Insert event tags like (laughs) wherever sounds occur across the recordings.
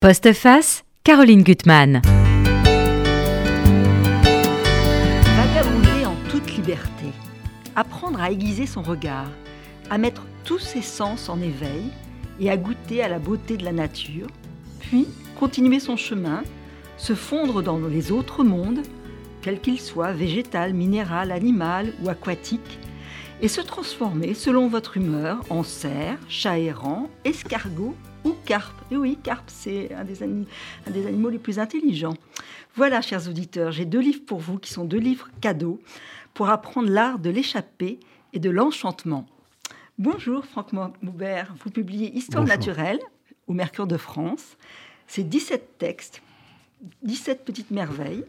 Postface, Caroline Gutmann. Vagabonder en toute liberté. Apprendre à aiguiser son regard, à mettre tous ses sens en éveil et à goûter à la beauté de la nature, puis continuer son chemin, se fondre dans les autres mondes, quels qu'ils soient, végétal, minéral, animal ou aquatique, et se transformer selon votre humeur en cerf, chat errant, escargot ou carpe. Et oui, carpe, c'est un, des un des animaux les plus intelligents. Voilà, chers auditeurs, j'ai deux livres pour vous qui sont deux livres cadeaux pour apprendre l'art de l'échappée et de l'enchantement. Bonjour Franck Moubert, vous publiez Histoire naturelle au Mercure de France. C'est 17 textes, 17 petites merveilles.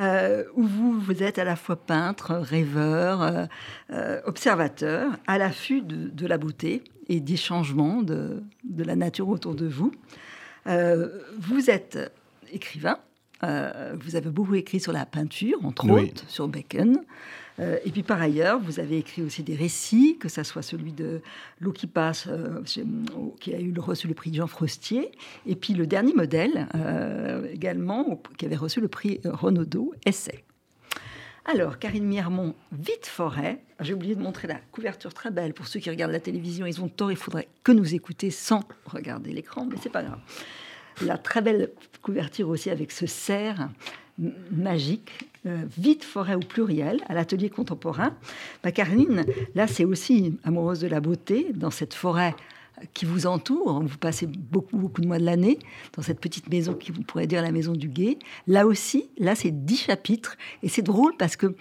Euh, où vous, vous êtes à la fois peintre, rêveur, euh, euh, observateur, à l'affût de, la beauté et des changements de, la nature autour de vous. vous êtes écrivain, vous avez beaucoup écrit sur la peinture, entre autres, sur Bacon. Euh, et puis par ailleurs, vous avez écrit aussi des récits, que ce soit celui de L'eau qui passe, euh, qui a eu reçu le prix Jean Frostier, et puis le dernier modèle euh, également, qui avait reçu le prix Renaudot, Essai. Alors, Karine Miermont, Vite Forêt. J'ai oublié de montrer la couverture très belle. Pour ceux qui regardent la télévision, ils ont tort, il faudrait que nous écouter sans regarder l'écran, mais c'est pas grave. La très belle couverture aussi avec ce cerf magique, euh, vite forêt au pluriel, à l'atelier contemporain. Bah, là, c'est aussi amoureuse de la beauté dans cette forêt qui vous entoure. Vous passez beaucoup, beaucoup de mois de l'année dans cette petite maison qui vous pourrait dire la maison du guet. Là aussi, là, c'est dix chapitres. Et c'est drôle parce que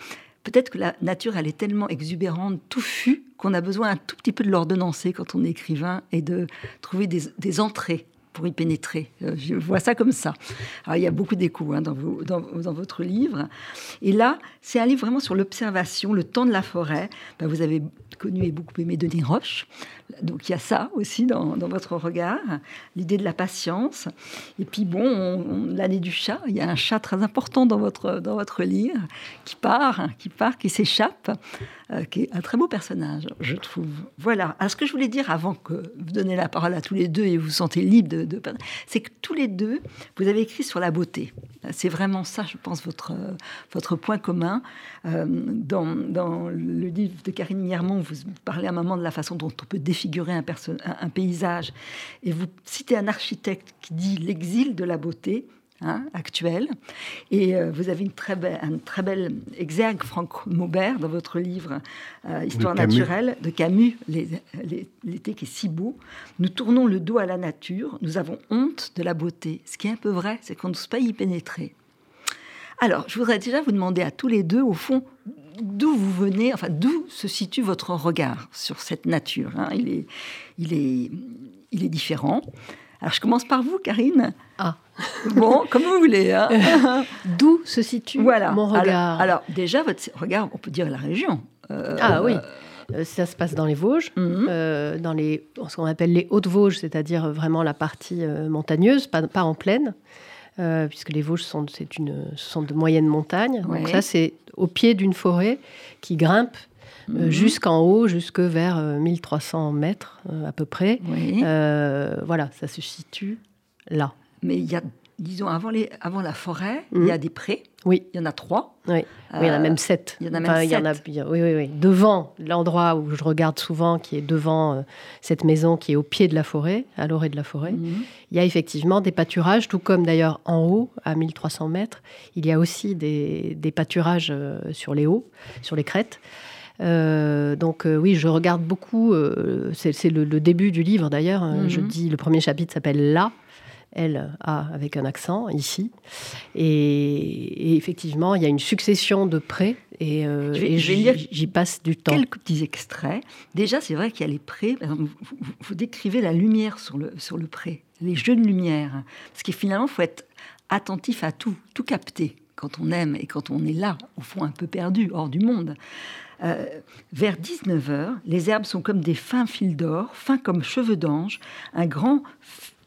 peut-être que la nature, elle est tellement exubérante, touffue, qu'on a besoin un tout petit peu de l'ordonnancer quand on est écrivain et de trouver des entrées pour y pénétrer. Euh, je vois ça comme ça. Il y a beaucoup d'échos hein, dans, dans, votre livre. Et là, c'est un livre vraiment sur l'observation, le temps de la forêt. Ben, vous avez connu et beaucoup aimé Denis Roche. Donc il y a ça aussi dans, votre regard, l'idée de la patience. Et puis bon, l'année du chat, il y a un chat très important dans votre, dans votre livre qui part, qui part, qui s'échappe, euh, qui est un très beau personnage, je trouve. Voilà. Alors ce que je voulais dire avant que vous donnez la parole à tous les deux et vous vous sentez libre de, de c'est que tous les deux, vous avez écrit sur la beauté. C'est vraiment ça, je pense, votre, votre point commun. Euh, dans, dans, le livre de Karine Miermont, vous parlez à un moment de la façon dont on peut défigurer un, un, paysage. Et vous citez un architecte qui dit l'exil de la beauté. Hein, actuel. Et euh, vous avez une très, belle, un très belle exergue, Franck Maubert, dans votre livre euh, Histoire naturelle de Camus, l'été qui est si beau. Nous tournons le dos à la nature, nous avons honte de la beauté. Ce qui est un peu vrai, c'est qu'on n'ose pas y pénétrer. Alors, je voudrais déjà vous demander à tous les deux, au fond, d'où vous venez, enfin, d'où se situe votre regard sur cette nature. Hein? il, est, il, est, il est différent. Alors, je commence par vous, Karine. Ah. Bon, comme vous voulez. Hein? (laughs) D'où se situe mon regard? alors, déjà, votre regard, on peut dire la région. Euh, ah oui. Euh, ça se passe dans les Vosges, mhm. euh, dans les, ce qu'on appelle les Hautes-Vosges, c'est-à-dire vraiment la partie montagneuse, pas, pas en plaine. Euh, puisque les Vosges sont, une, sont de moyennes montagnes. Donc ça, c'est au pied d'une forêt qui grimpe euh, mhm. jusqu'en haut, jusque vers 1300 euh, mètres à peu près. voilà, ça se situe là. Mais il y a disons, avant, les, avant la forêt, il y a mhm. des prés. Oui. Il y en a trois. Oui, il y en a même sept. Il y en a même sept. oui, oui, oui. Devant l'endroit où je regarde souvent, qui est devant euh, cette maison qui est au pied de la forêt, à l'orée de la forêt, mhm. il y a effectivement des pâturages, tout comme d'ailleurs en haut, à 1300 mètres, il y a aussi des, des pâturages euh, sur les hauts, sur les crêtes. Euh, donc oui, je regarde beaucoup. c'est le, début du livre d'ailleurs. Je mhm. dis le premier chapitre s'appelle Là, elle a avec un accent ici. Et, effectivement, il y a une succession de prés et, euh, j'y passe du temps. Quelques petits extraits. Déjà, c'est vrai qu'il y a les prés. Vous, décrivez la lumière sur le, sur le pré, les jeux de lumière. Parce que finalement, il faut être attentif à tout, tout capter quand on aime et quand on est là, au fond un peu perdu, hors du monde. Euh, vers 19h, les herbes sont comme des fins fils d'or, fins comme cheveux d'ange, un grand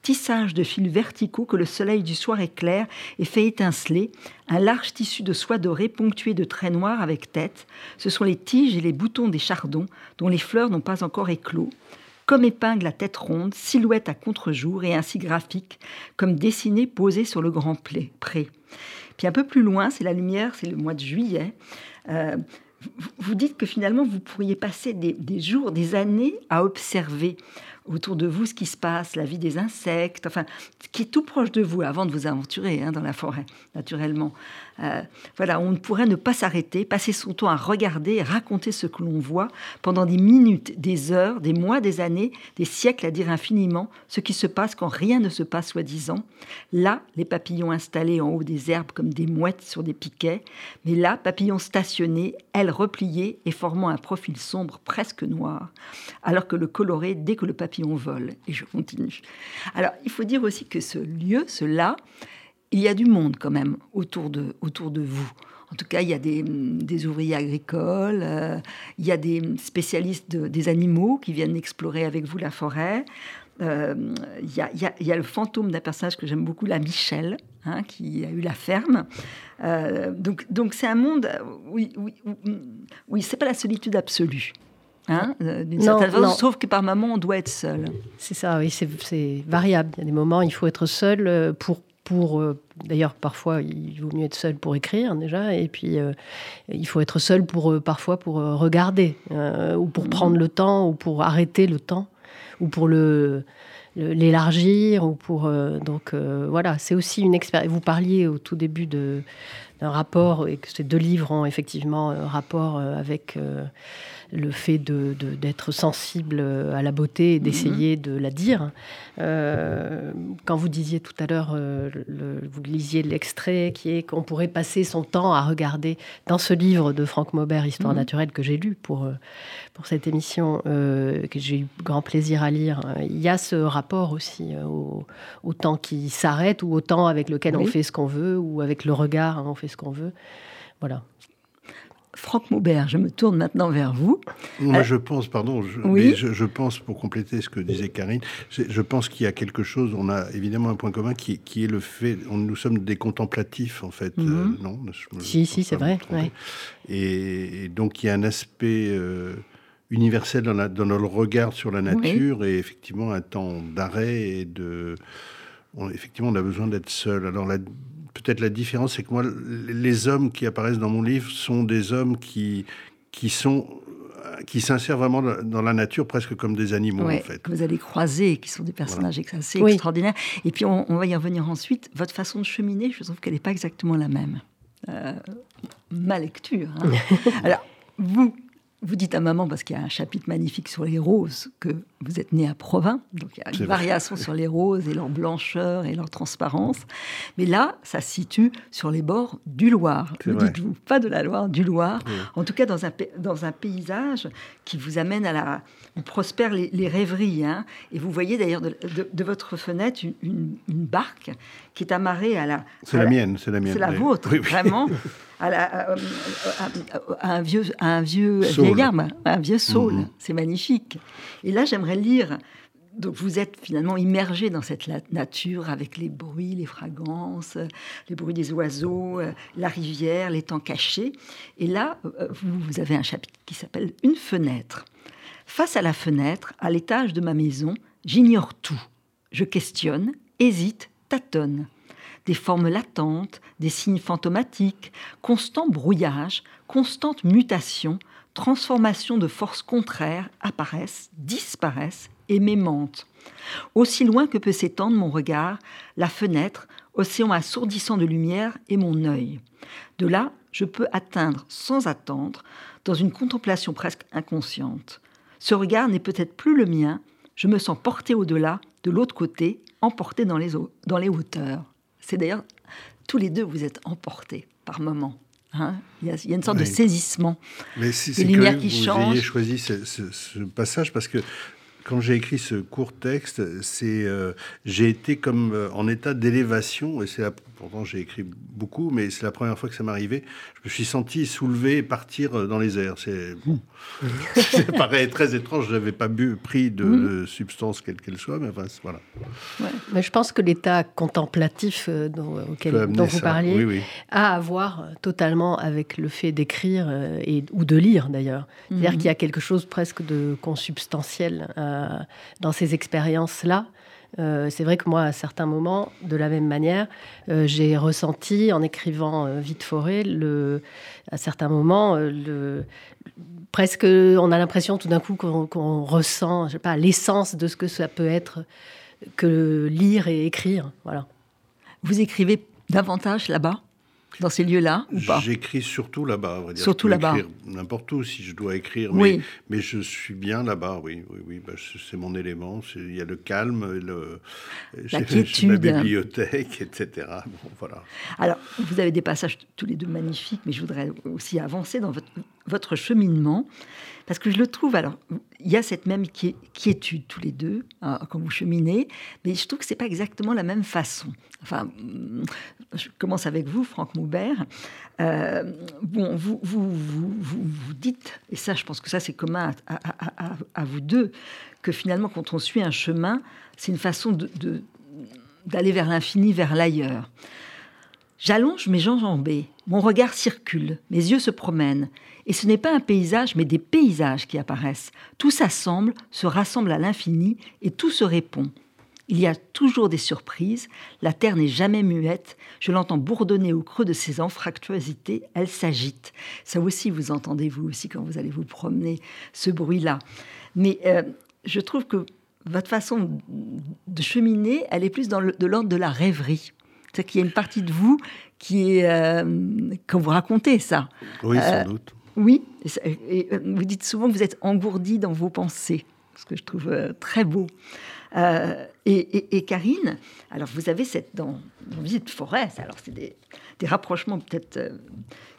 tissage de fils verticaux que le soleil du soir éclaire et fait étinceler, un large tissu de soie dorée ponctué de traits noirs avec tête. Ce sont les tiges et les boutons des chardons dont les fleurs n'ont pas encore éclos. comme épingle à tête ronde, silhouette à contre-jour et ainsi graphique, comme dessinée posée sur le grand pré. Puis un peu plus loin, c'est la lumière, c'est le mois de juillet. Euh, vous dites que finalement, vous pourriez passer des, jours, des années à observer autour de vous ce qui se passe, la vie des insectes, enfin, ce qui est tout proche de vous avant de vous aventurer hein, dans la forêt, naturellement. Euh, voilà, on pourrait ne pas s'arrêter, passer son temps à regarder et raconter ce que l'on voit pendant des minutes, des heures, des mois, des années, des siècles à dire infiniment ce qui se passe quand rien ne se passe soi-disant. Là, les papillons installés en haut des herbes comme des mouettes sur des piquets, mais là, papillons stationnés, ailes repliées et formant un profil sombre presque noir, alors que le coloré dès que le papillon vole. Et je continue. Alors, il faut dire aussi que ce lieu, ce là, il y a du monde quand même autour de, autour de vous. En tout cas, il y a des, des ouvriers agricoles, euh, il y a des spécialistes des animaux qui viennent explorer avec vous la forêt. Euh, il, y a, il, y a, le fantôme d'un personnage que j'aime beaucoup, la Michel, hein, qui a eu la ferme. Euh, donc, donc c'est un monde, oui, oui, oui, c'est pas la solitude absolue. Hein, d'une certaine façon, sauf que par moment, on doit être seul. C'est ça, oui, c'est variable. Il y a des moments, il faut être seul pour pour euh, d'ailleurs parfois il vaut mieux être seul pour écrire déjà et puis euh, il faut être seul pour euh, parfois pour regarder ou pour prendre le temps ou pour arrêter le temps ou pour le l'élargir ou pour donc voilà c'est aussi une expérience vous parliez au tout début de d'un rapport et que ces deux livres ont effectivement un rapport avec le fait d'être de, sensible à la beauté et d'essayer mhm. de la dire. Euh, quand vous disiez tout à l'heure, euh, vous lisiez l'extrait qui est qu'on pourrait passer son temps à regarder dans ce livre de Franck Maubert, Histoire mhm. naturelle, que j'ai lu pour, euh, pour cette émission, que j'ai eu grand plaisir à lire, il y a ce rapport aussi au, temps qui s'arrête ou au temps avec lequel on fait ce qu'on veut ou avec le regard, hein, on fait ce qu'on veut. Voilà. Franck Maubert, je me tourne maintenant vers vous. Moi, euh, je pense, pardon, je, oui je, pense, pour compléter ce que disait Karine, je pense qu'il y a quelque chose, on a évidemment un point commun qui, qui est le fait, on, nous sommes des contemplatifs, en fait, euh, non Si, si, c'est vrai. Et, donc, il y a un aspect euh, universel dans, la, dans, notre regard sur la nature et effectivement un temps d'arrêt et de... effectivement, on a besoin d'être seul. Alors, la peut-être la différence, c'est que moi, les hommes qui apparaissent dans mon livre sont des hommes qui, qui sont qui s'insèrent vraiment dans la nature presque comme des animaux en fait. Que vous allez croiser, qui sont des personnages assez extraordinaires. Et puis on, va y revenir ensuite. Votre façon de cheminer, je trouve qu'elle n'est pas exactement la même. Euh, ma lecture. Hein. (laughs) Alors vous, vous dites à maman, parce qu'il y a un chapitre magnifique sur les roses, que vous êtes né à Provins, donc il y a une variation sur les roses et leur blancheur et leur transparence. Mais là, ça se situe sur les bords du Loire. Ne dites-vous pas de la Loire, du Loire. En tout cas, dans un, dans un paysage qui vous amène à la. où prospèrent les, rêveries. Hein. Et vous voyez d'ailleurs de, votre fenêtre une, barque qui est amarrée à la. C'est la, mienne, c'est la mienne. C'est la vôtre, vraiment. à, un vieux, un vieux vieil arme, un vieux saule. Mhm. C'est magnifique. Et là, j'aimerais lire. Donc vous êtes finalement immergé dans cette nature avec les bruits, les fragrances, les bruits des oiseaux, euh, la rivière, les temps cachés. Et là, euh, vous avez un chapitre qui s'appelle Une fenêtre. Face à la fenêtre, à l'étage de ma maison, j'ignore tout. Je questionne, hésite, tâtonne des formes latentes, des signes fantomatiques, constant brouillage, constante mutation, transformation de forces contraires apparaissent, disparaissent et m'aimantent. Aussi loin que peut s'étendre mon regard, la fenêtre, océan assourdissant de lumière, et mon œil. De là, je peux atteindre sans attendre, dans une contemplation presque inconsciente. Ce regard n'est peut-être plus le mien, je me sens porté au-delà, de l'autre côté, emporté dans les, dans les hauteurs. C'est d'ailleurs, tous les deux, vous êtes emportés par moments. Hein. il, y a, une sorte de saisissement. Mais c'est lumières qui changent. Vous ayez choisi ce, passage parce que quand j'ai écrit ce court texte, c'est euh, j'ai été comme euh, en état d'élévation et c'est pourtant j'ai écrit beaucoup, mais c'est la première fois que ça m'arrivait. Je me suis senti soulever et partir dans les airs. C'est bon. (laughs) ça paraît très étrange. Je n'avais pas bu, pris de, substance quelle qu'elle soit, mais enfin voilà. Mais je pense que l'état contemplatif euh, dont, auquel dont vous parliez a à voir totalement avec le fait d'écrire euh, et ou de lire d'ailleurs. C'est-à-dire mhm. qu'il y a quelque chose presque de consubstantiel euh, dans ces expériences-là euh, c'est vrai que moi, à certains moments, de la même manière, euh, j'ai ressenti en écrivant euh, Vite Forêt, le, à certains moments, le, presque, on a l'impression tout d'un coup qu'on ressent, pas, l'essence de ce que ça peut être que lire et écrire. Voilà. Vous écrivez davantage là-bas? Dans ces lieux-là ou pas? J'écris surtout là-bas, Surtout là-bas. N'importe où si je dois écrire, mais, mais je suis bien là-bas, oui. oui, oui bah, c'est mon élément. Il y a le calme, le, la (laughs) quiétude. Ma bibliothèque, etc. Bon, voilà. Alors, vous avez des passages tous les deux magnifiques, mais je voudrais aussi avancer dans votre, votre cheminement. Parce que je le trouve, alors, il y a cette même quiétude tous les deux, hein, quand vous cheminez, mais je trouve que ce n'est pas exactement la même façon. Enfin, je commence avec vous, Franck Moubert. Euh, bon, vous vous, vous, vous, dites, et ça, je pense que ça, c'est commun à, vous deux, que finalement, quand on suit un chemin, c'est une façon d'aller vers l'infini, vers l'ailleurs. J'allonge mes jambes enjambées, mon regard circule, mes yeux se promènent, et ce n'est pas un paysage, mais des paysages qui apparaissent. Tout s'assemble, se rassemble à l'infini, et tout se répond. Il y a toujours des surprises, la terre n'est jamais muette, je l'entends bourdonner au creux de ses anfractuosités, elle s'agite. Ça aussi, vous entendez, vous aussi, quand vous allez vous promener, ce bruit-là. Mais euh, je trouve que votre façon de cheminer, elle est plus dans de l'ordre de la rêverie. C'est-à-dire qu'il y a une partie de vous qui est... Euh, quand vous racontez ça. Oui, sans euh, doute. Oui, et, vous dites souvent que vous êtes engourdi dans vos pensées, ce que je trouve très beau. Euh, et, Karine, alors vous avez cette dans, dans Forêt, alors c'est des, rapprochements peut-être euh,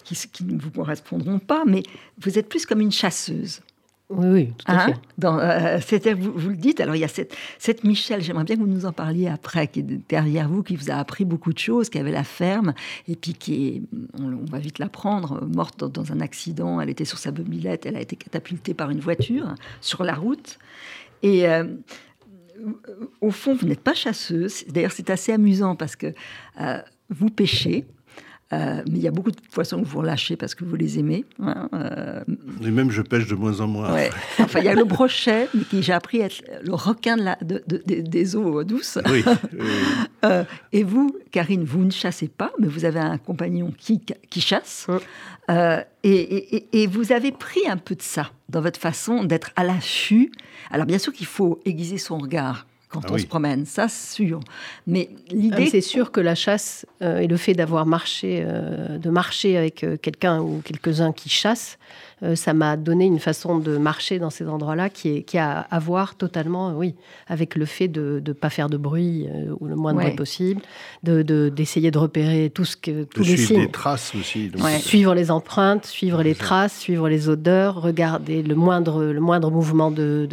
qui, ne vous correspondront pas, mais vous êtes plus comme une chasseuse. Oui, oui, tout à hein fait. Euh, vous, vous, le dites, alors il y a cette, cette Michel, j'aimerais bien que vous nous en parliez après, qui est derrière vous, qui vous a appris beaucoup de choses, qui avait la ferme, et puis qui est, on, va vite l'apprendre, morte dans, un accident, elle était sur sa bobylette, elle a été catapultée par une voiture sur la route. Et, au fond, vous n'êtes pas chasseuse. D'ailleurs, c'est assez amusant parce que euh, vous pêchez. Euh, mais il y a beaucoup de poissons que vous relâchez parce que vous les aimez. Hein, euh. Et même je pêche de moins en moins. Enfin, il y a le brochet, mais qui j'ai appris à être le requin de des eaux douces. Oui. (laughs) et vous, Karine, vous ne chassez pas, mais vous avez un compagnon qui, qui chasse. Et, et, vous avez pris un peu de ça dans votre façon d'être à l'affût. Alors bien sûr qu'il faut aiguiser son regard quand ah on se promène, ça sûr. Mais l'idée, ah, c'est sûr que la chasse euh, et le fait d'avoir marché, euh, de marcher avec euh, quelqu'un ou quelques-uns qui chassent, euh, ça m'a donné une façon de marcher dans ces endroits-là qui, est, qui a à voir totalement, oui, avec le fait de ne pas faire de bruit euh, ou le moins de bruit possible, d'essayer de, d'essayer de, repérer tout ce que, tous les suivre des traces aussi. Suivre les empreintes, suivre les traces, suivre les odeurs, regarder le moindre, le moindre mouvement de,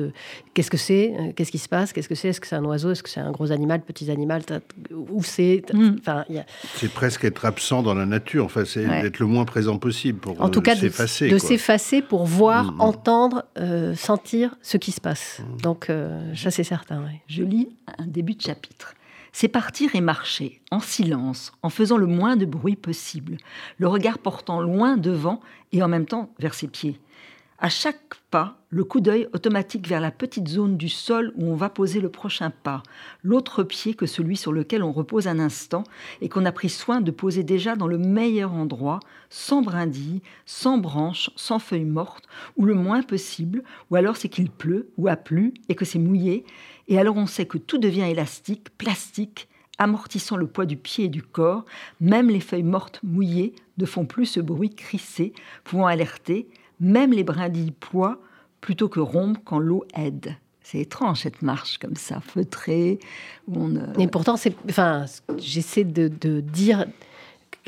qu'est-ce que c'est, euh, qu'est-ce qui se passe, qu'est-ce que c'est, est-ce que c'est un oiseau, est-ce que c'est un gros animal, petit animal, où c'est. Mm. Enfin, C'est presque être absent dans la nature, enfin, c'est être le moins présent possible pour en tout cas, s'effacer. De s'effacer pour voir, mm, mm. entendre, euh, sentir ce qui se passe. Mm. Donc, euh, ça, c'est certain. Je lis un début de chapitre. C'est partir et marcher, en silence, en faisant le moins de bruit possible, le regard portant loin devant et en même temps vers ses pieds. À chaque pas, le coup d'œil automatique vers la petite zone du sol où on va poser le prochain pas, l'autre pied que celui sur lequel on repose un instant et qu'on a pris soin de poser déjà dans le meilleur endroit, sans brindilles, sans branches, sans feuilles mortes, ou le moins possible, ou alors c'est qu'il pleut ou a plu et que c'est mouillé, et alors on sait que tout devient élastique, plastique, amortissant le poids du pied et du corps, même les feuilles mortes mouillées ne font plus ce bruit crissé, pouvant alerter, même les brindilles ploient plutôt que rompent quand l'eau aide. C'est étrange cette marche comme ça, feutrée. Où on, Mais pourtant, c'est, enfin, j'essaie de, dire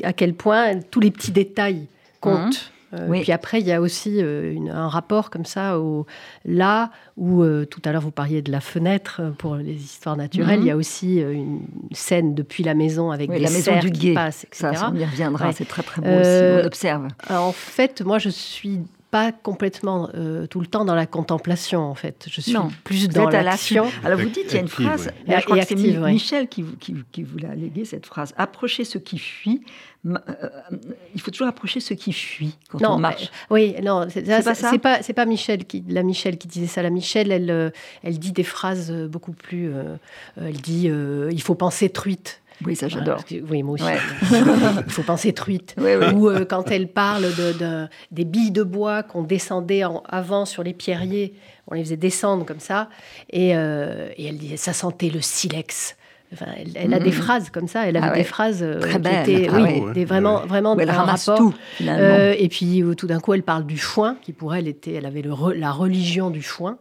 à quel point tous les petits détails comptent. Euh, puis après, il y a aussi un rapport comme ça au là où tout à l'heure vous parliez de la fenêtre pour les histoires naturelles. Mhm. Il y a aussi une scène depuis la maison avec des la maison du qui passent, etc. Ça, on y reviendra. C'est très très beau aussi. On observe. En fait, moi, je suis pas complètement euh, tout le temps dans la contemplation, en fait. Je suis plus dans l'action. Alors vous dites, il y a une phrase, je crois que c'est Michel qui, qui, qui, vous l'a légué, cette phrase. Approcher ce qui fuit. Euh, il faut toujours approcher ce qui fuit quand on marche. oui, non, c'est pas ça. C'est pas, pas Michel qui, la Michel qui disait ça. La Michel, elle, euh, elle dit des phrases beaucoup plus. elle dit, il faut penser truite. Oui, ça j'adore. oui, moi aussi. Il faut penser truite. (laughs) Ou euh, quand elle parle de, des billes de bois qu'on descendait en, avant sur les pierriers, on les faisait descendre comme ça, et, euh, et elle disait ça sentait le silex. elle, a des mm-hmm. phrases comme ça, elle avait ah des phrases euh, Très belles. qui étaient, ah oui, des, vraiment, vraiment elle rapport. Tout, et puis tout d'un coup, elle parle du foin, qui pour elle était, elle avait le la religion du foin,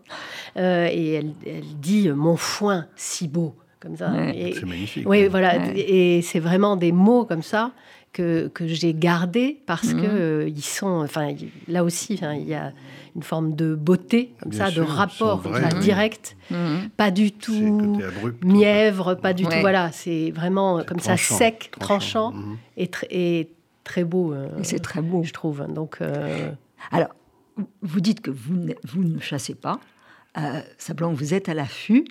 et elle, elle dit mon foin si beau comme ça. C'est magnifique. Oui, voilà. Et c'est vraiment des mots comme ça que, que j'ai gardés parce qu'ils que euh, ils sont. Enfin, là aussi, il y a une forme de beauté comme ça, de rapport direct, mhm. pas du tout mièvre, pas du tout. Voilà, c'est vraiment comme ça sec, tranchant, mhm. et, et, très beau. Euh, c'est très beau, je trouve. Donc. Euh, Alors, vous dites que vous ne, vous ne chassez pas. Euh, simplement, vous êtes à l'affût.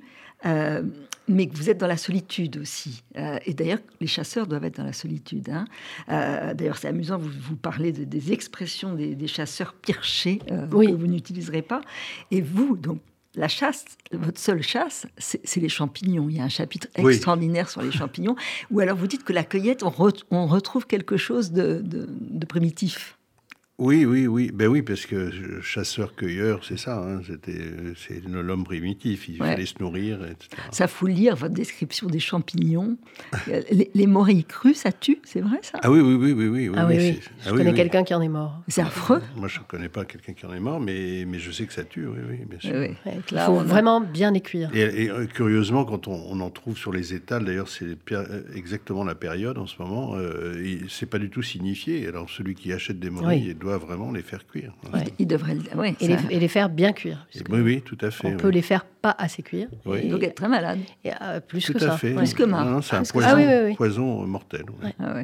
Euh, mais que vous êtes dans la solitude aussi. Euh, et d'ailleurs, les chasseurs doivent être dans la solitude. Hein. Euh, d'ailleurs, c'est amusant, vous, vous parlez des expressions des, chasseurs pirchés que vous n'utiliserez pas. Et vous, donc, la chasse, votre seule chasse, c'est les champignons. Il y a un chapitre extraordinaire sur les champignons, où alors vous dites que la cueillette, on, retrouve quelque chose de primitif. Oui, oui, oui. Ben oui, parce que chasseur-cueilleur, c'est ça. Hein. C'était, c'est l'homme primitif. Il fallait se nourrir, etc. Ça faut lire votre description des champignons. (laughs) les, les morilles crues, ça tue, c'est vrai ça? Ah oui, oui, oui, oui, oui. ah oui, oui. Je ah connais quelqu'un qui en est mort. C'est affreux. Moi, je ne connais pas quelqu'un qui en est mort, mais, mais je sais que ça tue, oui, oui, bien sûr. Il faut vraiment bien les cuire. Et, euh, curieusement, quand on, en trouve sur les étals, d'ailleurs, c'est euh, exactement la période en ce moment. Euh, c'est pas du tout signifié. Alors, celui qui achète des morilles doit vraiment les faire cuire. Il devrait, et, les, faire bien cuire. Oui, oui, tout à fait. On peut les faire pas assez cuire. Oui. Donc être très malade. Et, euh, plus que ça. Plus que moi. C'est un poison, poison mortel. Ah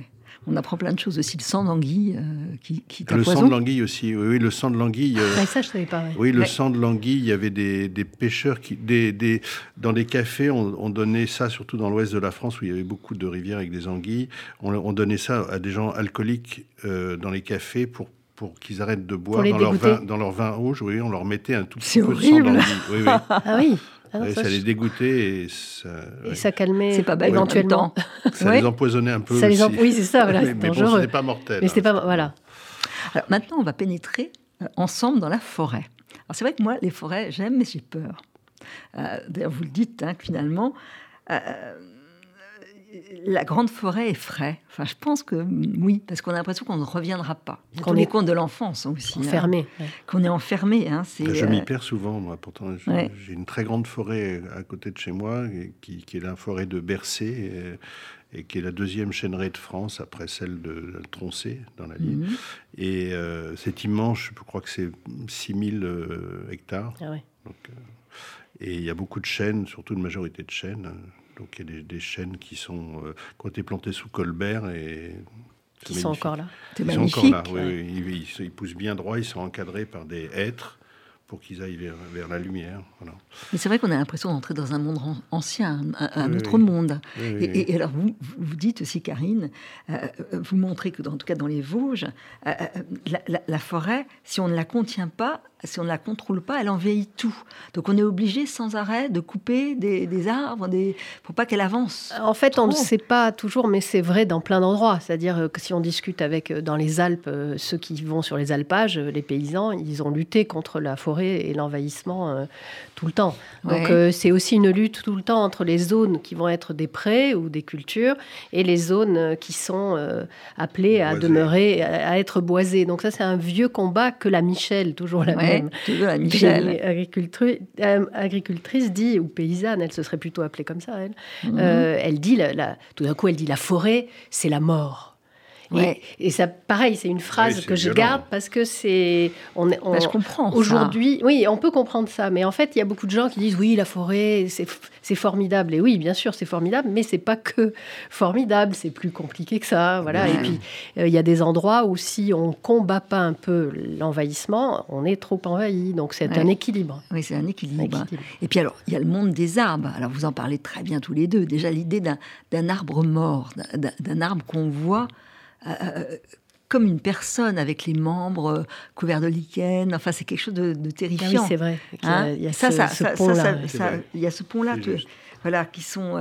on apprend plein de choses aussi. Le sang d'anguille euh, qui, qui Le sang de l'anguille aussi. Oui, le sang de l'anguille. Euh, ça, je savais pas. Oui, le sang de l'anguille. Il y avait des, pêcheurs qui, des, des, dans des cafés, on, donnait ça, surtout dans l'ouest de la France où il y avait beaucoup de rivières avec des anguilles. On, donnait ça à des gens alcooliques dans les cafés pour pour qu'ils arrêtent de boire dans leur, vin, dans leur, vin, rouge. Oui, on leur mettait un tout petit peu de sang dans le oui, oui. (laughs) Ah oui. Ah ça, les dégoûtait et ça, et ça calmait c'est pas bête, éventuellement. (laughs) ça les empoisonnait un peu ça aussi. Oui, c'est ça, voilà, (laughs) mais dangereux. Bon, ce n'est pas mortel. Mais hein. pas, voilà. Alors maintenant, on va pénétrer euh, ensemble dans la forêt. Alors c'est vrai que moi, les forêts, j'aime, mais j'ai peur. Euh, D'ailleurs, vous le dites, hein, finalement. Euh, la grande forêt est frais. Enfin, je pense que oui, parce qu'on a l'impression qu'on ne reviendra pas. Qu'on est compte de l'enfance aussi. Hein. Enfermé. Qu'on est enfermé. Hein, je m'y euh, perds souvent, moi. Pourtant, j'ai une très grande forêt à côté de chez moi, qui, est la forêt de Bercé, et, qui est la deuxième chaînée de France après celle de, de Troncé, dans la ligne. Mhm. Et euh, c'est immense, je crois que c'est 6000 euh, hectares. Ah et il y a beaucoup de chênes, surtout une majorité de chênes. Donc il y a des, chênes qui sont euh, qui ont été plantés sous Colbert et qui sont encore là. Ils sont encore là. Oui, Ils, poussent bien droit. Ils sont encadrés par des hêtres pour qu'ils aillent vers, la lumière. Mais c'est vrai qu'on a l'impression d'entrer dans un monde ancien, un, autre monde. Et, alors, vous, vous dites aussi, Karine, euh, euh, vous montrez que, en tout cas dans les Vosges, la, forêt, si on ne la contient pas, si on ne la contrôle pas, elle envahit tout. Donc on est obligé sans arrêt de couper des, arbres des... pour pas qu'elle avance. En fait, on ne sait pas toujours, mais c'est vrai dans plein d'endroits. C'est-à-dire euh, que si on discute avec euh, dans les Alpes euh, ceux qui vont sur les alpages, les paysans, ils ont lutté contre la forêt et l'envahissement tout le temps. Donc c'est aussi une lutte tout le temps entre les zones qui vont être des prés ou des cultures et les zones qui sont appelées à demeurer, à, être boisées. Donc ça c'est un vieux combat que la Michel, toujours la même la Michel. Agricultrice, euh, agricultrice dit, ou paysanne, elle se serait plutôt appelée comme ça, elle. Mhm. Euh, elle dit, la, tout d'un coup, elle dit la forêt, c'est la mort. Et, ça, pareil, c'est une phrase que je garde parce que c'est. On, on bah, je comprends. Aujourd'hui, oui, on peut comprendre ça. Mais en fait, il y a beaucoup de gens qui disent oui, la forêt, c'est formidable. Et oui, bien sûr, c'est formidable, mais c'est pas que formidable. C'est plus compliqué que ça. Voilà. Et puis, euh, il y a des endroits où si on combat pas un peu l'envahissement, on est trop envahi. Donc, c'est un équilibre. Oui, c'est un équilibre. Et puis, alors, il y a le monde des arbres. Alors, vous en parlez très bien tous les deux. Déjà, l'idée d'un arbre mort, d'un arbre qu'on voit euh, euh, comme une personne avec les membres euh, couverts de lichen. Enfin, c'est quelque chose de, terrifiant. Ah oui, c'est vrai. Il y a, ça, ce, pont-là. Il y a ce pont-là, voilà, qui sont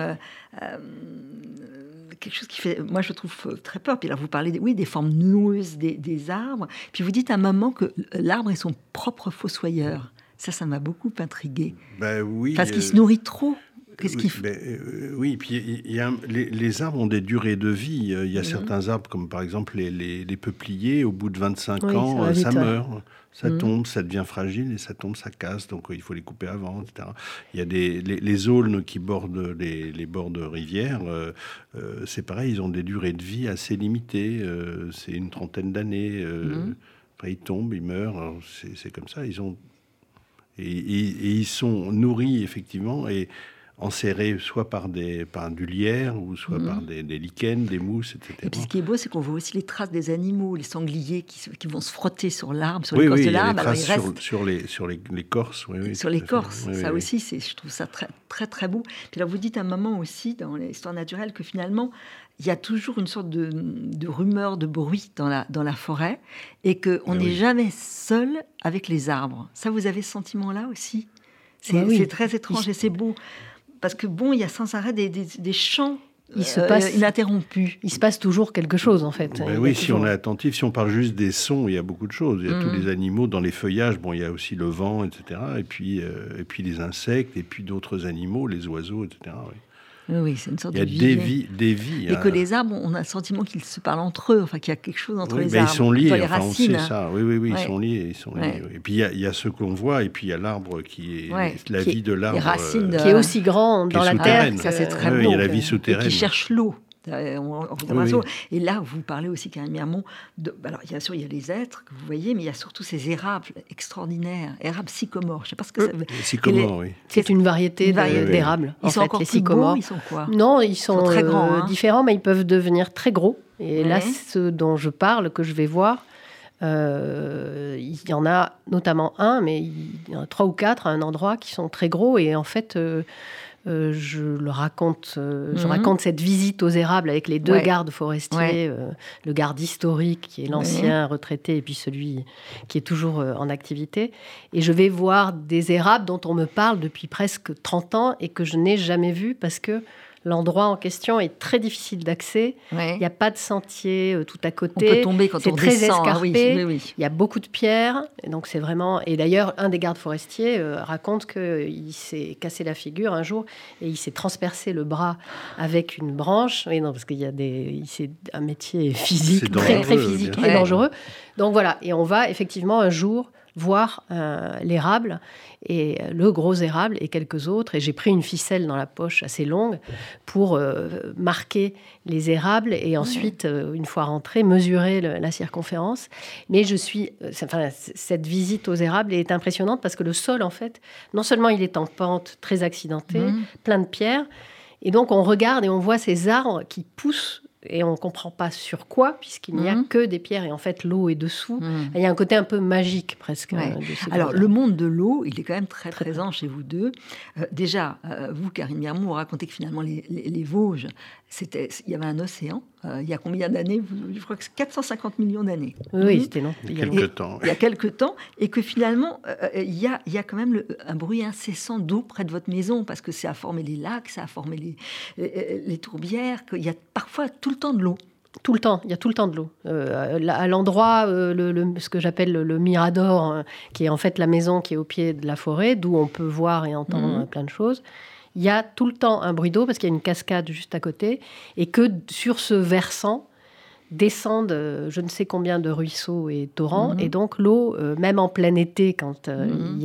quelque chose qui fait, moi, je trouve très peur. Puis là, vous parlez, oui, des formes noueuses des, arbres. Puis vous dites à un moment que l'arbre est son propre fossoyeur. Ça, ça m'a beaucoup intrigué. Ben oui. Parce qu'il se nourrit trop. Qu'est-ce oui, ben, euh, oui, puis y a, les, arbres ont des durées de vie. Euh, il y a mhm. certains arbres, comme par exemple les, les, peupliers, au bout de 25 ans, euh, ça, meurt. Ça mhm. tombe, ça devient fragile et ça tombe, ça casse. Donc il faut les couper avant, etc. Il y a des, les, aulnes qui bordent les, bords de rivières. c'est pareil, ils ont des durées de vie assez limitées. c'est une trentaine d'années. Mhm. Après, ils tombent, ils meurent. C'est comme ça. Ils ont et, et, ils sont nourris effectivement et enserrés soit par, des, par du lierre ou soit mhm. par des, lichens, des mousses, etc. Et puis ce qui est beau, c'est qu'on voit aussi les traces des animaux, les sangliers qui, qui vont se frotter sur l'arbre, sur l'écorce de l'arbre. Oui, sur, sur, les, sur les, l'écorce. Oui, sur l'écorce, ça aussi, c'est, je trouve ça très, très, très beau. Puis là, vous dites un moment aussi dans l'histoire naturelle que finalement, il y a toujours une sorte de, de, rumeur, de bruit dans la, dans la forêt et qu'on n'est jamais seul avec les arbres. Ça, vous avez ce sentiment-là aussi? C'est, c'est très étrange et c'est beau parce que bon, il y a sans arrêt des, des, chants il se euh, passe ininterrompus. Il se passe toujours quelque chose en fait. Ben oui, si on est attentif, si on parle juste des sons, il y a beaucoup de choses. Il y a tous mm. les animaux dans les feuillages. Bon, il y a aussi le vent, etc. Et puis, euh, et puis les insectes, et puis d'autres animaux, les oiseaux, etc. Oui. Oui, c'est une sorte de vie. Il y a des vies, des vies. Et que hein. les arbres, on a le sentiment qu'ils se parlent entre eux, enfin qu'il y a quelque chose entre les arbres. Ils sont liés, les enfin, on sait ça. Oui, oui, oui, ils sont liés. Ils sont liés Et puis il y, a, il y a ce qu'on voit, et puis il y a l'arbre qui est la vie de l'arbre. Euh, qui est aussi grand dans la terre. Ça, c'est très beau. Il y a la vie souterraine. qui cherche l'eau. Euh, et là, vous parlez aussi, Mirmont, de, alors bien sûr, il y a les êtres que vous voyez, mais il y a surtout ces érables extraordinaires, érables sycomores. Je ne sais pas ce que ça veut dire. Sycomores, oui. C'est une variété d'érables. Ils sont encore les sycomores. ils sont quoi? Non, ils sont, très grands, euh, hein. différents, mais ils peuvent devenir très gros. Et là, ce dont je parle, que je vais voir, euh, il y en a notamment un, mais il y en a trois ou quatre à un endroit qui sont très gros. Et en fait, euh, je le raconte, euh, je mhm. raconte cette visite aux érables avec les deux gardes forestiers, euh, le garde historique qui est l'ancien retraité et puis celui qui est toujours en activité. Et je vais voir des érables dont on me parle depuis presque 30 ans et que je n'ai jamais vu parce que L'endroit en question est très difficile d'accès. Il n'y a pas de sentier euh, tout à côté. On peut tomber quand on très descend. Ah escarpé. Il y a beaucoup de pierres. Et donc c'est vraiment. Et d'ailleurs, un des gardes forestiers euh, raconte qu'il s'est cassé la figure un jour et il s'est transpercé le bras avec une branche. Oui, non, parce qu'il y a des. C'est un métier physique très très physique et dangereux. Donc voilà. Et on va effectivement un jour voir euh, l'érable et le gros érable et quelques autres. Et j'ai pris une ficelle dans la poche assez longue pour euh, marquer les érables et ensuite, euh, une fois rentré, mesurer la circonférence. Mais je suis, enfin, cette visite aux érables est impressionnante parce que le sol, en fait, non seulement il est en pente très accidentée, mmh. plein de pierres, et donc on regarde et on voit ces arbres qui poussent et on ne comprend pas sur quoi, puisqu'il n'y a mhm. que des pierres, et en fait l'eau est dessous. Mhm. Il y a un côté un peu magique presque. Euh, Alors le monde de l'eau, il est quand même très, présent chez vous deux. Euh, déjà, euh, vous, Karine Miermont, vous racontez que finalement les, les Vosges, c'était, il y avait un océan. Euh, il y a combien d'années Je crois que c'est 450 millions d'années. Oui, c'était long. Il y a quelques temps. Il y a quelques temps. Et que finalement, euh, euh, il, y a, il y a quand même un bruit incessant d'eau près de votre maison, parce que ça a formé les lacs, ça a formé les, les, tourbières, qu'il y a parfois tout le temps de l'eau. Tout le temps, il y a tout le temps de l'eau. à l'endroit, le, ce que j'appelle le, Mirador, hein, qui est en fait la maison qui est au pied de la forêt, d'où on peut voir et entendre mhm. plein de choses il y a tout le temps un bruit d'eau parce qu'il y a une cascade juste à côté et que sur ce versant, descendent euh, je ne sais combien de ruisseaux et torrents. Mhm. Et donc l'eau, euh, même en plein été, quand euh, mhm.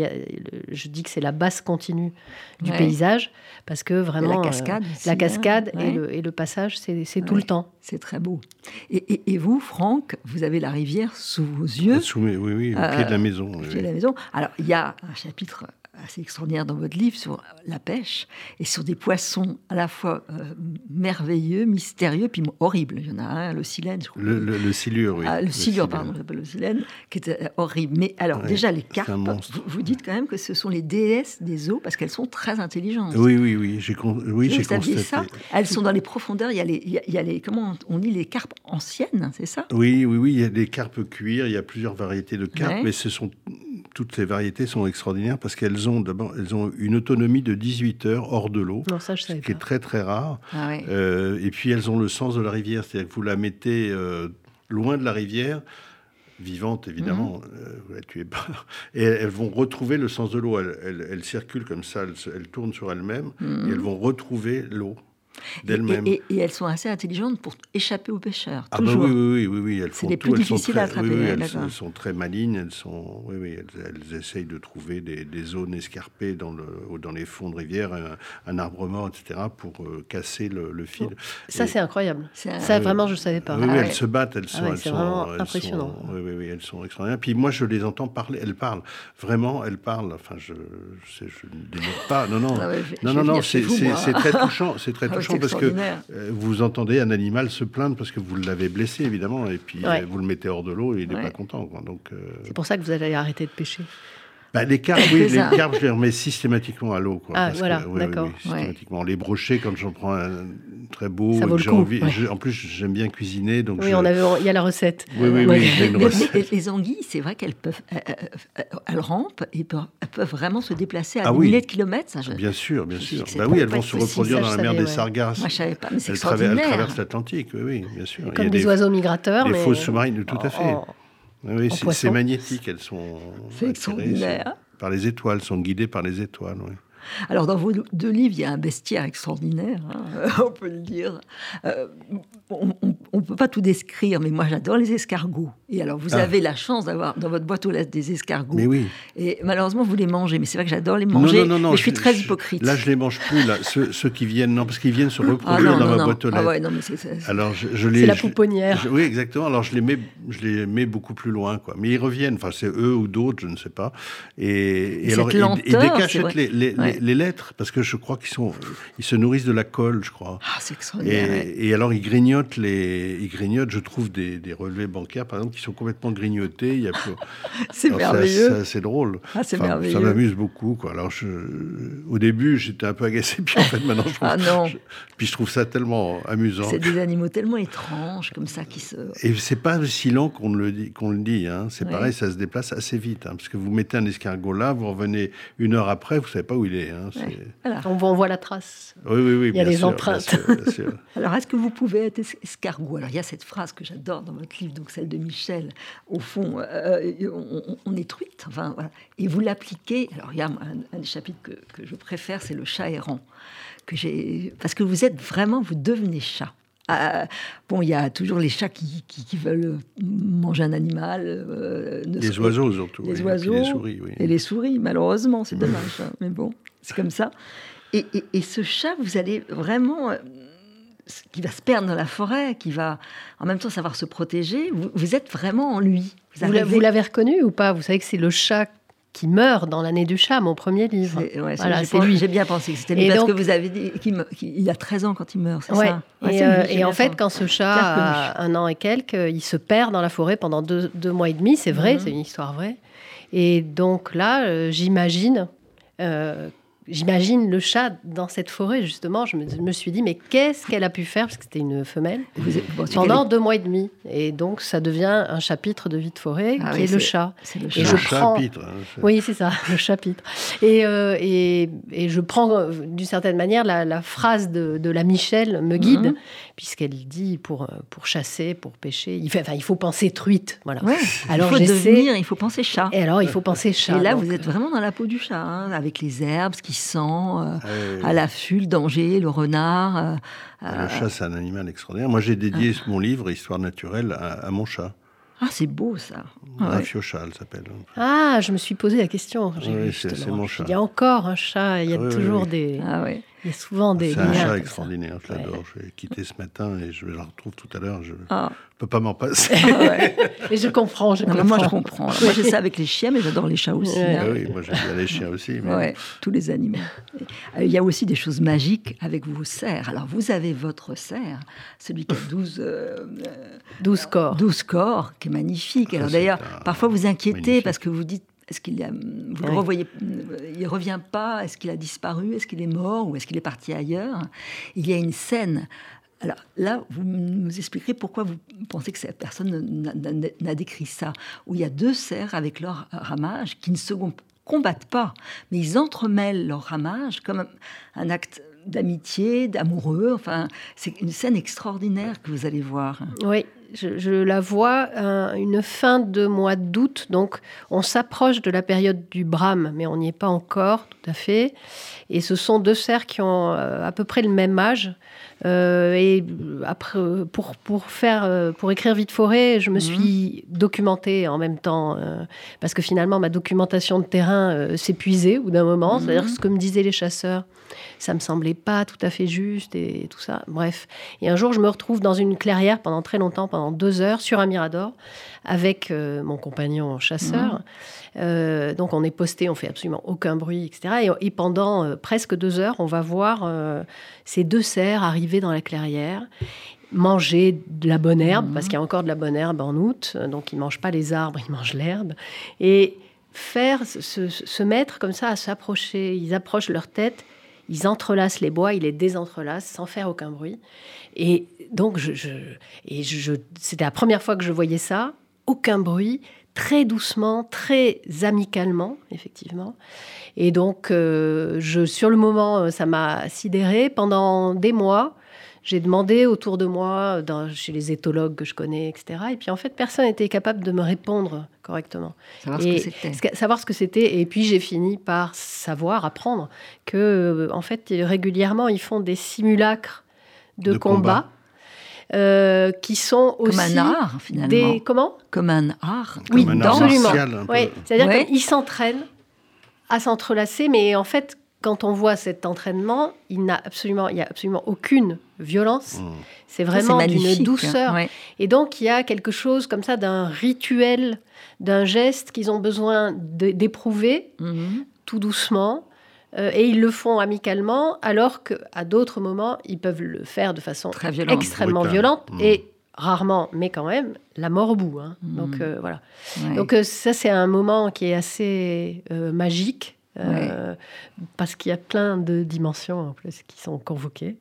je dis que c'est la basse continue du paysage, parce que vraiment... la cascade. la hein. cascade et, le, passage, c'est tout le temps. C'est très beau. Et, vous, Franck, vous avez la rivière sous vos yeux. Sous oui, oui, au pied de la maison. Au pied de la maison. Alors, il y a un chapitre assez extraordinaire dans votre livre sur la pêche et sur des poissons à la fois euh, merveilleux, mystérieux, puis horribles. Il y en a un, le silène, je crois. Le, le, silure, oui. Ah, le, silure, pardon, le silène, qui était euh, horrible. Mais alors, déjà, les carpes, vous, vous, dites quand même que ce sont les déesses des eaux parce qu'elles sont très intelligentes. Oui, oui, oui. J'ai oui, vous constaté. ça? Elles sont dans les profondeurs. Il y a les, il y a, les comment on dit, les carpes anciennes, c'est ça? Oui, oui, oui. Il y a des carpes cuir. Il y a plusieurs variétés de carpes, mais ce sont toutes ces variétés sont extraordinaires parce qu'elles ont d'abord elles ont une autonomie de 18 heures hors de l'eau, ce qui est très très rare. Ah euh, et puis elles ont le sens de la rivière, c'est-à-dire que vous la mettez euh, loin de la rivière, vivante évidemment, mhm. euh, vous la tuez pas, (laughs) et elles vont retrouver le sens de l'eau. Elles, circulent comme ça, elles, tournent sur elles-mêmes, et elles mhm. vont retrouver l'eau. Et, elles sont assez intelligentes pour échapper aux pêcheurs. Ah bah toujours. oui, oui, oui, oui, elles C'est les plus difficiles à attraper. elles, sont très malignes. Elles sont, oui, oui, elles, essayent de trouver des, zones escarpées dans le, dans les fonds de rivière, un, arbre mort, etc., pour euh, casser le, fil. Ça, c'est incroyable. Ça, vraiment, je ne savais pas. Oui, elles se battent. Elles sont, c'est vraiment impressionnant. oui, oui, oui, elles sont extraordinaires. Puis moi, je les entends parler. Elles parlent. Vraiment, elles parlent. Enfin, je, je, ne dénonce pas. Non, non, non, non, non, c'est très (laughs) touchant. C'est très ah parce que euh, vous entendez un animal se plaindre parce que vous l'avez blessé, évidemment, et puis euh, vous le mettez hors de l'eau et il n'est pas content. Donc, euh, C'est pour ça que vous allez arrêter de pêcher. Bah, les carpes, (laughs) oui, les carpes, je les remets systématiquement à l'eau. Ah, voilà, d'accord. systématiquement. Les brochets, quand j'en prends un très beau, Ça vaut le envie, en plus, j'aime bien cuisiner. Donc oui, on avait, il y a la recette. Oui, oui, oui, une (laughs) recette. Les, anguilles, c'est vrai qu'elles peuvent, elles rampent et peuvent, peuvent, vraiment se déplacer à ah, milliers de kilomètres. Ça, Bien sûr, bien sûr. Bah oui, elles vont se reproduire dans la mer des Sargasses. Moi, je savais pas, mais c'est Elles traversent l'Atlantique, oui, oui, bien sûr. Comme des oiseaux migrateurs. Des fausses sous-marines, tout à fait. Oui, c'est magnétique, elles sont. C'est extraordinaire par les étoiles, sont guidés par les étoiles. Alors, dans vos deux livres, il y a un bestiaire extraordinaire, hein, (laughs) on peut le dire. Euh, on ne peut pas tout décrire, mais moi, j'adore les escargots. Et alors, vous ah. avez la chance d'avoir dans votre boîte aux lettres des escargots. Mais oui. Et malheureusement, vous les mangez. Mais c'est vrai que j'adore les manger. Non, non, non, mais je suis très hypocrite. Là, je les mange plus. Là. Ceux, qui viennent, non, parce qu'ils viennent se ah, reproduire dans ma boîte aux lettres. Ah ouais, non, mais c'est, alors, je, les, c'est la pouponnière. oui, exactement. Alors, je les mets, je les mets beaucoup plus loin, quoi. Mais ils reviennent. Enfin, c'est eux ou d'autres, je ne sais pas. Et, et alors, lenteur, ils, décachent les, les, les, lettres parce que je crois qu'ils sont, ils se nourrissent de la colle, je crois. Ah, c'est extraordinaire. Et, et, alors, ils grignotent les, ils grignotent. Je trouve des, des relevés bancaires, par exemple, qui sont complètement grignotés (laughs) c'est merveilleux. C'est drôle. Ah, c'est merveilleux. Ça m'amuse beaucoup. Quoi. Alors, je, au début, j'étais un peu agacé, (laughs) puis en fait, maintenant, je trouve, ah non. puis je trouve ça tellement amusant. C'est des animaux tellement étranges, comme ça, qui se. Et c'est pas aussi lent qu'on le dit. Qu'on le dit hein. C'est pareil, ça se déplace assez vite. Hein, parce que vous mettez un escargot là, vous revenez une heure après, vous savez pas où il est. Hein. On, voit la trace. Oui, oui, oui. Il y a les empreintes. (laughs) Alors, est-ce que vous pouvez être escargot? Alors, il y a cette phrase que j'adore dans votre livre, donc celle de Michel. Au fond, euh, on, est truite. Enfin, voilà. Et vous l'appliquez. Alors, il y a un, des chapitres que, je préfère, c'est le chat errant. Que j'ai, parce que vous êtes vraiment, vous devenez chat. Euh, bon, il y a toujours les chats qui, veulent manger un animal. Euh, les oiseaux surtout. Les oiseaux. Et les souris, oui. Et les souris, malheureusement, c'est dommage. Hein. mais bon, c'est comme ça. Et, et, ce chat, vous allez vraiment qui va se perdre dans la forêt, qui va en même temps savoir se protéger. Vous, êtes vraiment en lui. Vous, l'avez reconnu ou pas? Vous savez que c'est le chat qui meurt dans l'année du chat, mon premier livre. c'est lui. J'ai bien pensé que c'était lui, parce que vous avez dit qu'il a 13 ans quand il meurt, c'est ça? Et, euh, en fait, quand ce chat a un an et quelques, il se perd dans la forêt pendant deux, mois et demi, c'est vrai, mhm. c'est une histoire vraie. Et donc là, euh, j'imagine euh, J'imagine le chat dans cette forêt, justement. Je me, suis dit, mais qu'est-ce qu'elle a pu faire, parce que c'était une femelle, pendant deux mois et demi. Et donc, ça devient un chapitre de vie de forêt ah qui est, le chat. C'est le, et je chapitre. Hein, oui, c'est ça, le chapitre. Et, euh, et, et, je prends, euh, d'une certaine manière, la, phrase de, de, la Michel me guide, mhm. puisqu'elle dit pour, euh, pour chasser, pour pêcher, il, fait, enfin, il faut penser truite. Voilà. alors, il faut devenir, il faut penser chat. Et alors, il faut penser chat. Et là, vous êtes vraiment dans la peau du chat, hein, avec les herbes, ce qui euh, à l'affût, le danger, le renard. le chat, c'est un animal extraordinaire. Moi, j'ai dédié mon livre, Histoire naturelle, à mon chat. Ah, c'est beau ça. Un fiocha, elle s'appelle. Ah, je me suis posé la question. Oui, c'est mon chat. Il y a encore un chat, il y a toujours des. Ah, oui. Il y a souvent des. C'est un chat extraordinaire, je l'adore. Je vais quitter ce matin et je le retrouve tout à l'heure. Je ne ah. peux pas m'en passer. Et (laughs) je comprends, je comprends. Moi, je comprends. Moi, j'ai ça avec les chiens, mais j'adore les chats aussi. Hein. Ah oui, moi, j'aime bien les chiens aussi. Mais... tous les animaux. Euh, il y a aussi des choses magiques avec vos cerfs. Alors, vous avez votre cerf, celui qui a 12, 12 corps. 12 corps, qui est magnifique. Alors, d'ailleurs, parfois, vous inquiétez parce que vous dites est-ce qu'il a, vous le revoyez, il revient pas? Est-ce qu'il a disparu? Est-ce qu'il est mort? Ou est-ce qu'il est parti ailleurs? Il y a une scène. Alors là, vous nous expliquerez pourquoi vous pensez que cette personne n'a décrit ça. Où il y a deux cerfs avec leur ramage qui ne se combattent pas, mais ils entremêlent leur ramage comme un acte d'amitié, d'amoureux. Enfin, c'est une scène extraordinaire que vous allez voir. Oui, je, la vois une fin de mois d'août, donc on s'approche de la période du brame, mais on n'y est pas encore tout à fait. Et ce sont deux cerfs qui ont euh, à peu près le même âge. Euh, et après, pour, pour, faire, euh, pour écrire Vite Forêt, je me mhm. suis documentée en même temps, parce que finalement, ma documentation de terrain s'épuisait au bout d'un moment. Mhm. C'est-à-dire ce que me disaient les chasseurs, ça me semblait pas tout à fait juste et tout ça. Bref. Et un jour, je me retrouve dans une clairière pendant très longtemps, pendant deux heures, sur un mirador, avec mon compagnon chasseur. Mhm. Euh, donc on est posté, on fait absolument aucun bruit, etc. Et, pendant euh, presque deux heures, on va voir euh, ces deux cerfs arriver dans la clairière manger de la bonne herbe, parce mhm. qu'il y a encore de la bonne herbe en août, donc ils mangent pas les arbres, ils mangent l'herbe, et faire se, mettre comme ça à s'approcher. Ils approchent leur tête, ils entrelacent les bois, ils les désentrelacent sans faire aucun bruit. Et donc, je, et je, c'était la première fois que je voyais ça, aucun bruit, très doucement, très amicalement, effectivement. Et donc, euh, je, sur le moment, euh, ça m'a sidéré. Pendant des mois, j'ai demandé autour de moi, dans, chez les éthologues que je connais, etc. Et puis, en fait, personne n'était capable de me répondre correctement. Savoir ce que c'était. Savoir ce que c'était. Et puis, j'ai fini par savoir, apprendre que, euh, en fait, régulièrement, ils font des simulacres de, combat euh, qui sont aussi comme un art finalement. Des comment? Comme un art. Oui, comme un absolument. Oui, c'est-à-dire qu'ils s'entraînent à s'entrelacer, mais en fait, quand on voit cet entraînement, il n'a absolument, il y a absolument aucune violence. Mmh. C'est vraiment d'une douceur. Et donc, il y a quelque chose comme ça d'un rituel, d'un geste qu'ils ont besoin d'éprouver mmh. tout doucement euh, et ils le font amicalement, alors qu'à d'autres moments, ils peuvent le faire de façon extrêmement violente mmh. et rarement, mais quand même, la mort au bout. Hein. Mmh. Donc euh, voilà. Donc euh, ça, c'est un moment qui est assez magique parce qu'il y a plein de dimensions en plus qui sont convoquées.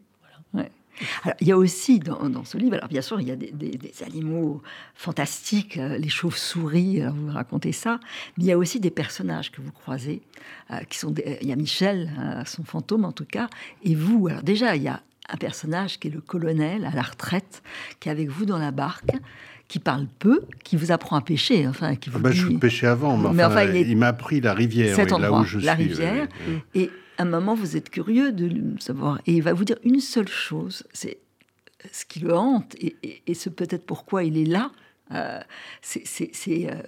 Il y a aussi dans, ce livre, alors bien sûr, il y a des, animaux fantastiques, euh, les chauves-souris, vous racontez ça, mais il y a aussi des personnages que vous croisez, euh, qui sont il y a Michel, euh, son fantôme en tout cas, et vous. Alors déjà, il y a un personnage qui est le colonel à la retraite, qui est avec vous dans la barque, qui parle peu, qui vous apprend à pêcher. Enfin, qui vous ah bah, Je pêchais avant, mais, enfin, il, m'a appris la rivière, là où je la rivière. Et un moment, vous êtes curieux de savoir. Et il va vous dire une seule chose, c'est ce qui le hante, et, et, ce peut-être pourquoi il est là. Euh, c'est euh,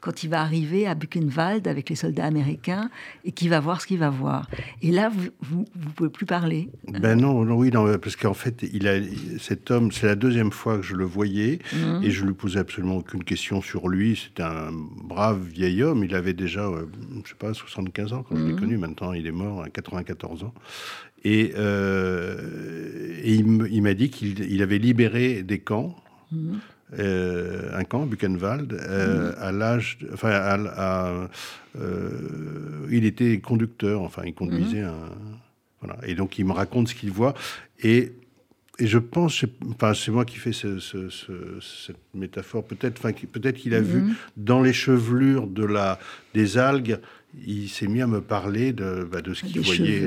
quand il va arriver à Buchenwald avec les soldats américains et qu'il va voir ce qu'il va voir. Et là, vous ne pouvez plus parler. Ben non, non oui, non, parce qu'en fait, il a, cet homme, c'est la deuxième fois que je le voyais mhm. et je lui posais absolument aucune question sur lui. C'était un brave vieil homme. Il avait déjà, je euh, je sais pas, 75 ans quand je l'ai mhm. connu. Maintenant, il est mort à 94 ans. Et, et il m'a dit qu'il avait libéré des camps. Mhm. Euh, un camp, Buchenwald, euh, mhm. à l'âge, enfin, à, euh, il était conducteur, enfin, il conduisait mhm. un, voilà. Et donc, il me raconte ce qu'il voit, et, et je pense, enfin, c'est moi qui fais ce, cette métaphore, peut-être, enfin, peut-être qu'il a vu mhm. dans les chevelures de la, des algues, il s'est mis à me parler de, bah, de ce qu'il voyait.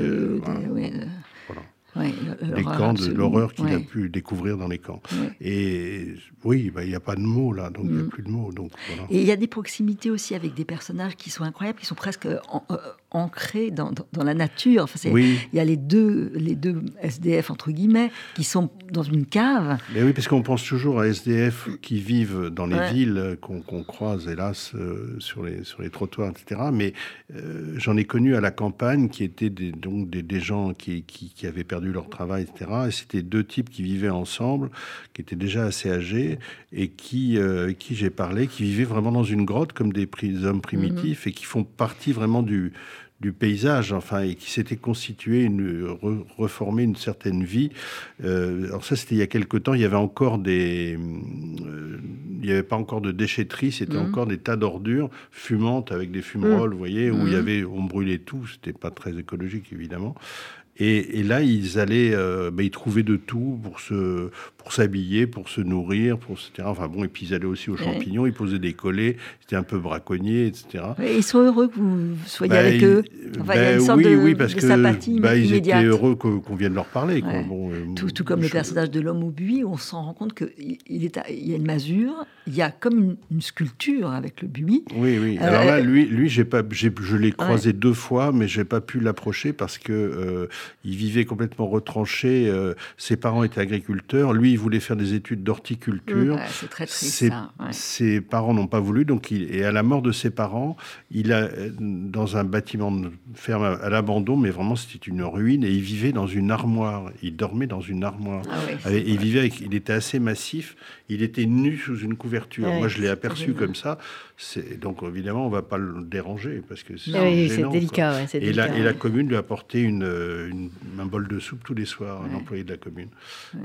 Les camps, de l'horreur qu'il a pu découvrir dans les camps. Et Oui, bah, il n'y a pas de mots là, donc il n'y a mm. plus de mots. Donc, Et il y a des proximités aussi avec des personnages qui sont incroyables, qui sont presque ancrés dans, la nature. Enfin, Il y a les deux, les deux SDF, entre guillemets, qui sont dans une cave. Mais oui, parce qu'on pense toujours à SDF qui vivent dans les villes qu'on croise, hélas, euh, sur, les, sur les trottoirs, etc. Mais euh, j'en ai connu à la campagne qui étaient des, donc des, gens qui, qui, qui, avaient perdu leur travail, etc. Et c'était deux types qui vivaient ensemble, qui étaient déjà assez âgés et qui, euh, qui j'ai parlé, qui vivaient vraiment dans une grotte comme des hommes primitifs mhm. et qui font partie vraiment du, du paysage, enfin, et qui s'était constitué, une, reformé une certaine vie. Euh, alors ça, c'était il y a quelque temps. Il y avait encore des, euh, il n'y avait pas encore de déchetterie, c'était mhm. encore des tas d'ordures fumantes avec des fumerolles, mhm. vous voyez, où il y avait, on brûlait tout. C'était pas très écologique évidemment. Et, là, ils allaient, euh, bah, ils trouvaient de tout pour se, pour s'habiller, pour se nourrir, pour etc. Enfin bon, et puis ils allaient aussi aux champignons, ils posaient des collets, c'était un peu braconnier, etc. Et ils sont heureux que vous soyez bah, avec eux. Enfin, il y a une bah sorte oui, de, oui, parce sympathie bah, ils étaient heureux qu'on vienne leur parler. Bon, euh, tout, comme le personnage de l'homme au buis, on s'en rend compte qu'il il y a une masure, il y a comme une, sculpture avec le buis. Oui, oui. Alors là, euh, lui, lui, j'ai pas, je l'ai croisé deux fois, mais j'ai pas pu l'approcher parce que il vivait complètement retranché. Euh, ses parents étaient agriculteurs. Lui, il voulait faire des études d'horticulture. c'est très triste. Ses, ses parents n'ont pas voulu. Donc, il, et à la mort de ses parents, il a dans un bâtiment de ferme à, l'abandon, mais vraiment c'était une ruine. Et il vivait dans une armoire. Il dormait dans une armoire. Ah il vivait avec. Il était assez massif. Il était nu sous une couverture. Moi, je l'ai aperçu comme ça. Donc, évidemment, on ne va pas le déranger parce que c'est délicat. et, La, et la commune lui a apporté une, un bol de soupe tous les soirs, un employé de la commune.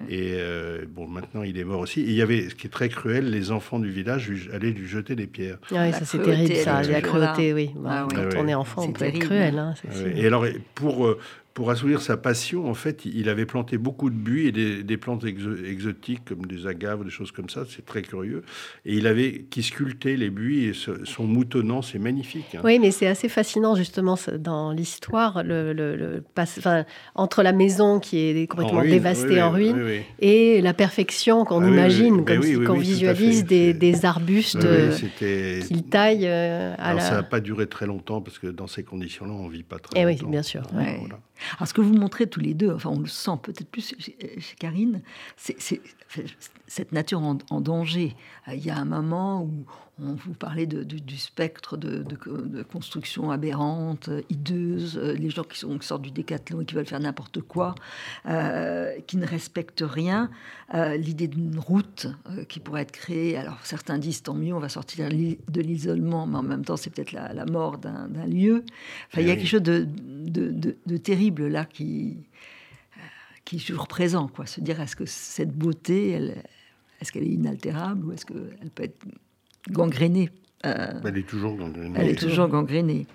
Et euh, bon, maintenant, il est mort aussi. il y avait, ce qui est très cruel, les enfants du village lui, allaient lui jeter des pierres. Ah oui, ça c'est terrible, ça. La cruauté, oui. Bah, ah quand on est enfant, on peut être cruel. Hein, et alors, pour euh, pour assouvir sa passion, en fait, il avait planté beaucoup de buis et des, plantes exotiques comme des agaves, des choses comme ça. C'est très curieux. Et il avait qui sculptait les buis et son moutonnant, c'est magnifique. Hein. Oui, mais c'est assez fascinant justement dans l'histoire, le, le, enfin, entre la maison qui est complètement dévastée en ruine et la perfection qu'on ah imagine, qu'on visualise des, des, arbustes qu'il taille euh, à Alors, Ça n'a pas duré très longtemps parce que dans ces conditions-là, on vit pas très et eh longtemps. Oui, bien sûr. Alors, ce que vous montrez tous les deux, enfin, on le sent peut-être plus chez, Karine, c'est cette nature en, danger. Euh, il y a un moment où on vous parlait de, du spectre de, construction aberrante, hideuse, euh, les gens qui, sont, qui sortent du décathlon et qui veulent faire n'importe quoi, euh, qui ne respectent rien. L'idée d'une route qui pourrait être créée, alors certains disent tant mieux, on va sortir de l'isolement, mais en même temps c'est peut-être la, mort d'un lieu. Enfin, il y a quelque chose de, de terrible là qui qui est toujours présent, quoi. Se dire est-ce que cette beauté, elle, est-ce qu'elle est inaltérable ou est-ce qu'elle peut être gangrénée euh, Elle est toujours gangrénée. Elle est toujours gangrénée.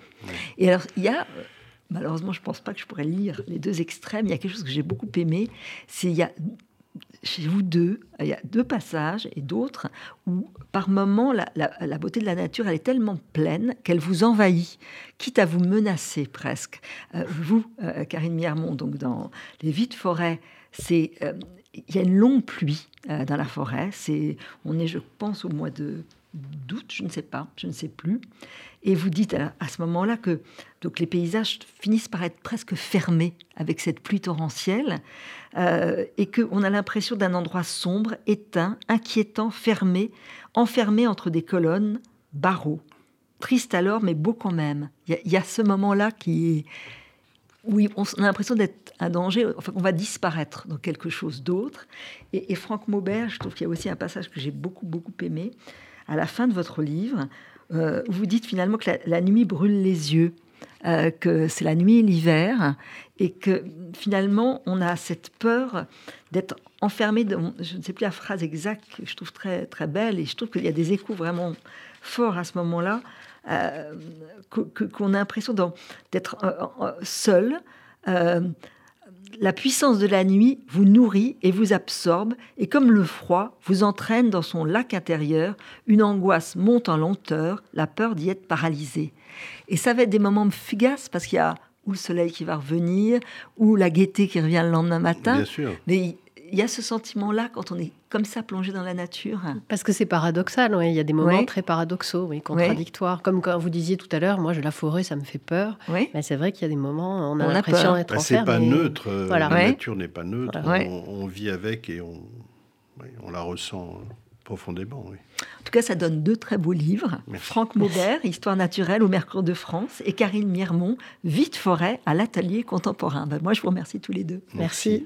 Et alors, il y a, malheureusement, je ne pense pas que je pourrais lire les deux extrêmes. Il y a quelque chose que j'ai beaucoup aimé, c'est il y a chez vous deux, il y a deux passages et d'autres où, par moments, la, beauté de la nature, elle est tellement pleine qu'elle vous envahit, quitte à vous menacer presque. Euh, vous, euh, Karine Miermont, donc dans Les vides forêts, c'est il y a une longue pluie euh, dans la forêt. C'est, on est, je pense, au mois de d'août, je ne sais pas, je ne sais plus. Et vous dites à, ce moment-là que donc les paysages finissent par être presque fermés avec cette pluie torrentielle euh, et qu'on a l'impression d'un endroit sombre, éteint, inquiétant, fermé, enfermé entre des colonnes, barreaux. Triste alors, mais beau quand même. Il y, a ce moment-là qui oui, on a l'impression d'être un danger, enfin qu'on va disparaître dans quelque chose d'autre. Et, Franck Maubert, je trouve qu'il y a aussi un passage que j'ai beaucoup, beaucoup aimé. À la fin de votre livre, euh, vous dites finalement que la, nuit brûle les yeux, euh, que c'est la nuit et l'hiver, et que finalement, on a cette peur d'être enfermé, je ne sais plus la phrase exacte, que je trouve très, très belle, et je trouve qu'il y a des échos vraiment forts à ce moment-là, euh, qu'on a l'impression d'être euh, seul. La puissance de la nuit vous nourrit et vous absorbe, et comme le froid vous entraîne dans son lac intérieur, une angoisse monte en lenteur, la peur d'y être paralysé. Et ça va être des moments fugaces parce qu'il y a ou le soleil qui va revenir, ou la gaieté qui revient le lendemain matin. Bien sûr. Mais il y a ce sentiment-là quand on est comme ça plongé dans la nature. Parce que c'est paradoxal, il y a des moments très paradoxaux, oui, contradictoires. Comme quand vous disiez tout à l'heure, moi, la forêt, ça me fait peur. Mais c'est vrai qu'il y a des moments, on a l'impression d'être bah, C'est pas neutre, euh, la nature n'est pas neutre. On, vit avec et on, on la ressent profondément. Oui. En tout cas, ça donne deux très beaux livres. Franck Maubert, Histoire naturelle au Mercure de France, et Karine Miermont, Vite forêt à l'atelier contemporain. Ben, moi, je vous remercie tous les deux. Merci.